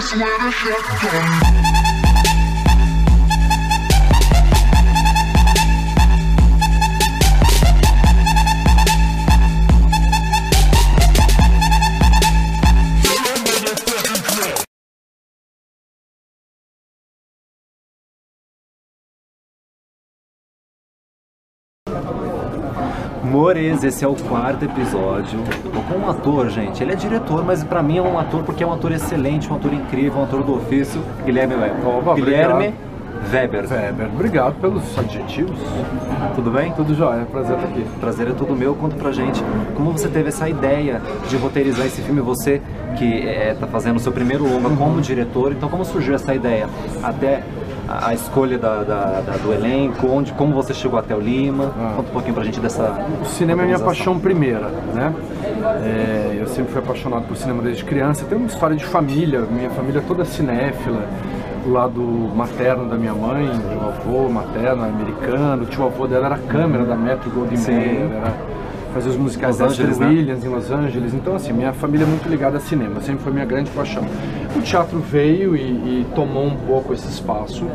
place with a shotgun. Mores, esse é o quarto episódio. Tô com um ator, gente. Ele é diretor, mas pra mim é um ator porque é um ator excelente, um ator incrível, um ator do ofício. Guilherme Weber. Oba, Guilherme Weber. Weber, obrigado pelos adjetivos. Tudo bem? Tudo jóia, prazer estar aqui. Prazer é todo meu. Conta pra gente como você teve essa ideia de roteirizar esse filme. Você que está fazendo o seu primeiro longa como diretor. Então, como surgiu essa ideia? Até a, a escolha da, da- da- do elenco, onde, como você chegou até o Lima. Ah. Conta um pouquinho pra gente dessa. O cinema é minha paixão primeira, né? É, eu sempre fui apaixonado por cinema desde criança. Tem uma história de família, minha família é toda cinéfila. O lado materno da minha mãe, meu avô materno americano, o tio avô dela era câmera da Metro Goldwyn. Mayer, fazer os musicais Los Esther Angeles, né? Williams em Los Angeles. Então, assim, minha família é muito ligada a cinema, sempre foi minha grande paixão. O teatro veio e, e tomou um pouco esse espaço.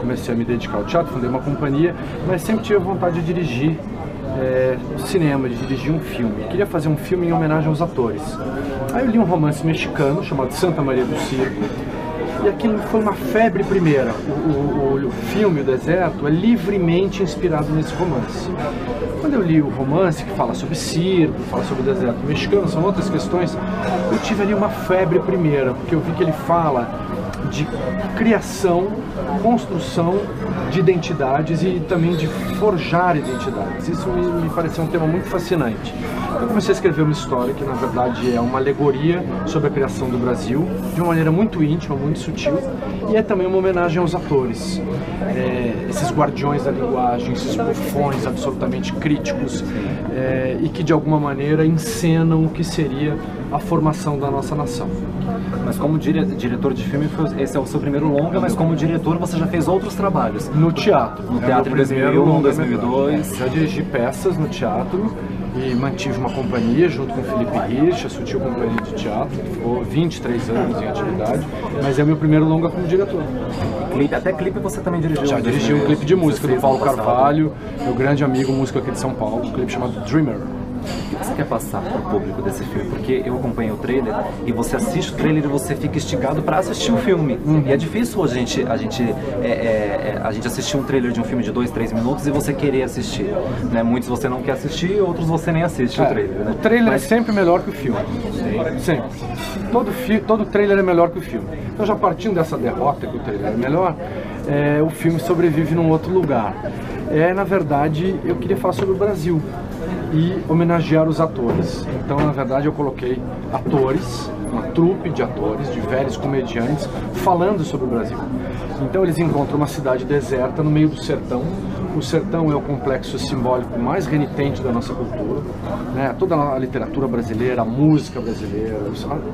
Comecei a me dedicar ao teatro, fundei uma companhia, mas sempre tive vontade de dirigir é, cinema, de dirigir um filme. Eu queria fazer um filme em homenagem aos atores. Aí eu li um romance mexicano chamado Santa Maria do Circo. E aquilo foi uma febre primeira. O, o- o filme, O Deserto, é livremente inspirado nesse romance. Quando eu li o romance, que fala sobre circo, fala sobre o deserto mexicano, são outras questões, eu tive ali uma febre primeira, porque eu vi que ele fala de criação, construção de identidades e também de forjar identidades. Isso me, me pareceu um tema muito fascinante. Eu comecei a escrever uma história que, na verdade, é uma alegoria sobre a criação do Brasil, de uma maneira muito íntima, muito sutil, e é também uma homenagem aos atores. É, esses guardiões da linguagem, esses bufões absolutamente críticos, é, e que, de alguma maneira, encenam o que seria a formação da nossa nação. Mas como dire- diretor de filme, esse é o seu primeiro longa, mas como diretor você já fez outros trabalhos. No teatro. No É teatro em primeiro 2001, longa-metragem. 2002. Já dirigi peças no teatro e mantive uma companhia junto com o Felipe Rich, a Sutil Companhia de Teatro, que ficou 23 anos em atividade, mas é meu primeiro longa como diretor. Clipe, até clipe você também dirigiu. Já dirigi um 2016, clipe de música do Paulo 2016, ano passado. Carvalho, meu grande amigo, músico aqui de São Paulo, um clipe chamado Dreamer. O que você quer passar pro público desse filme? Porque eu acompanho o trailer e você assiste o trailer e você fica instigado pra assistir o filme. E é difícil a gente, a, gente, é, é, é, a gente assistir um trailer de um filme de dois, três minutos e você querer assistir. Né? Muitos você não quer assistir, outros você nem assiste o trailer. Né? O trailer Mas- é sempre melhor que o filme. Sempre. Todo, fi todo trailer é melhor que o filme. Então, já partindo dessa derrota que o trailer é melhor, é, o filme sobrevive num outro lugar. É, na verdade, eu queria falar sobre o Brasil e homenagear os atores. Então, na verdade, eu coloquei atores, uma trupe de atores, de velhos comediantes, falando sobre o Brasil. Então, eles encontram uma cidade deserta no meio do sertão, o sertão é o complexo simbólico mais renitente da nossa cultura. Né? Toda a literatura brasileira, a música brasileira,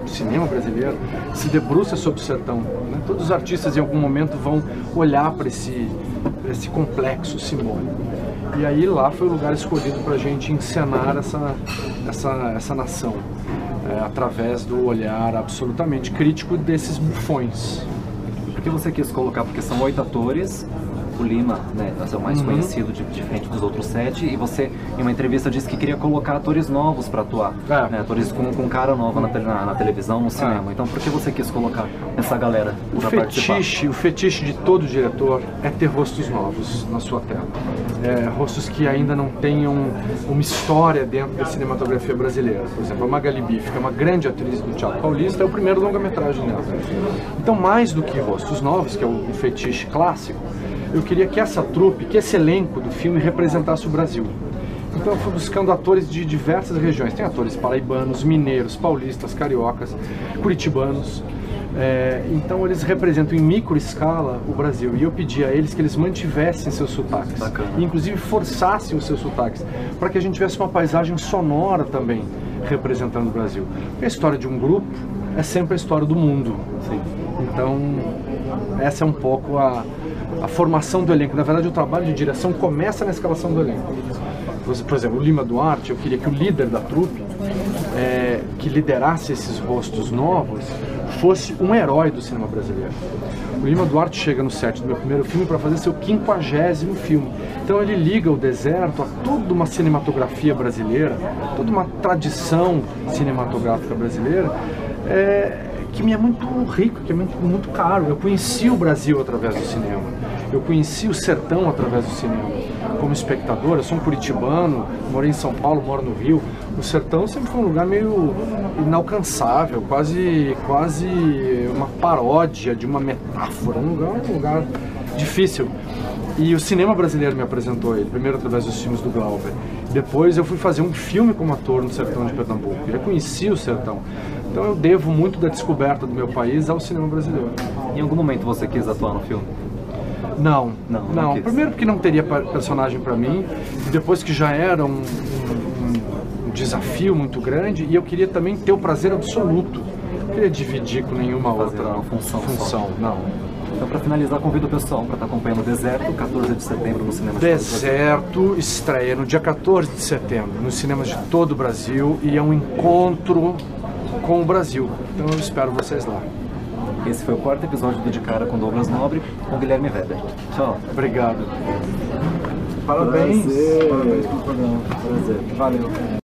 o cinema brasileiro se debruça sobre o sertão. né? Todos os artistas em algum momento vão olhar para esse, esse complexo simbólico. E aí lá foi o lugar escolhido para a gente encenar essa, essa, essa nação, é, através do olhar absolutamente crítico desses bufões. Por que você quis colocar? Porque são oito atores. O Lima, né, é o mais Uhum. conhecido de, de frente dos outros sete, e você, em uma entrevista, disse que queria colocar atores novos para atuar, É. né, atores com, com cara nova na, tele- na- na televisão, no cinema. Então, por que você quis colocar essa galera O para participar? fetiche, o fetiche de todo diretor é ter rostos novos na sua tela. É, rostos que ainda não tenham uma história dentro da cinematografia brasileira. Por exemplo, a Magali Biff, que é uma grande atriz do Teatro Paulista, é o primeiro longa-metragem dela. Então, mais do que rostos novos, que é o fetiche clássico, eu queria que essa trupe, que esse elenco do filme representasse o Brasil. Então eu fui buscando atores de diversas regiões. Tem atores paraibanos, mineiros, paulistas, cariocas, curitibanos. É, então eles representam em micro escala o Brasil. E eu pedi a eles que eles mantivessem seus sotaques. Bacana. E inclusive forçassem os seus sotaques. Para que a gente tivesse uma paisagem sonora também representando o Brasil. Porque a história de um grupo é sempre a história do mundo. Então essa é um pouco a, a formação do elenco. Na verdade, o trabalho de direção começa na escalação do elenco. Por exemplo, o Lima Duarte, eu queria que o líder da trupe, é, que liderasse esses rostos novos, fosse um herói do cinema brasileiro. O Lima Duarte chega no set do meu primeiro filme para fazer seu quinquagésimo filme. Então ele liga o deserto a toda uma cinematografia brasileira, toda uma tradição cinematográfica brasileira, é, que me é muito rico, que é muito, muito caro. Eu conheci o Brasil através do cinema. Eu conheci o sertão através do cinema. Como espectador, eu sou um curitibano, morei em São Paulo, moro no Rio. O sertão sempre foi um lugar meio inalcançável, quase, quase uma paródia de uma metáfora, um lugar, um lugar difícil. E o cinema brasileiro me apresentou ele, primeiro através dos filmes do Glauber. Depois eu fui fazer um filme como ator no sertão de Pernambuco. Eu conheci o sertão. Então eu devo muito da descoberta do meu país ao cinema brasileiro. Em algum momento você quis atuar no filme? Não, Não, não. não. Primeiro porque não teria personagem para mim, e depois que já era um, um- um desafio muito grande, e eu queria também ter o prazer absoluto. Não queria dividir com nenhuma Fazer outra função função não. Então, para finalizar, convido o pessoal para estar acompanhando o Deserto, 14 de setembro no cinema. de. Deserto estreia no dia 14 de setembro nos cinemas de todo o Brasil e é um encontro com o Brasil. Então eu espero vocês lá. Esse foi o quarto episódio do De Cara com Douglas Nobre, com Guilherme Weber. Tchau. Obrigado. Parabéns. Parabéns pelo programa. Prazer. Valeu.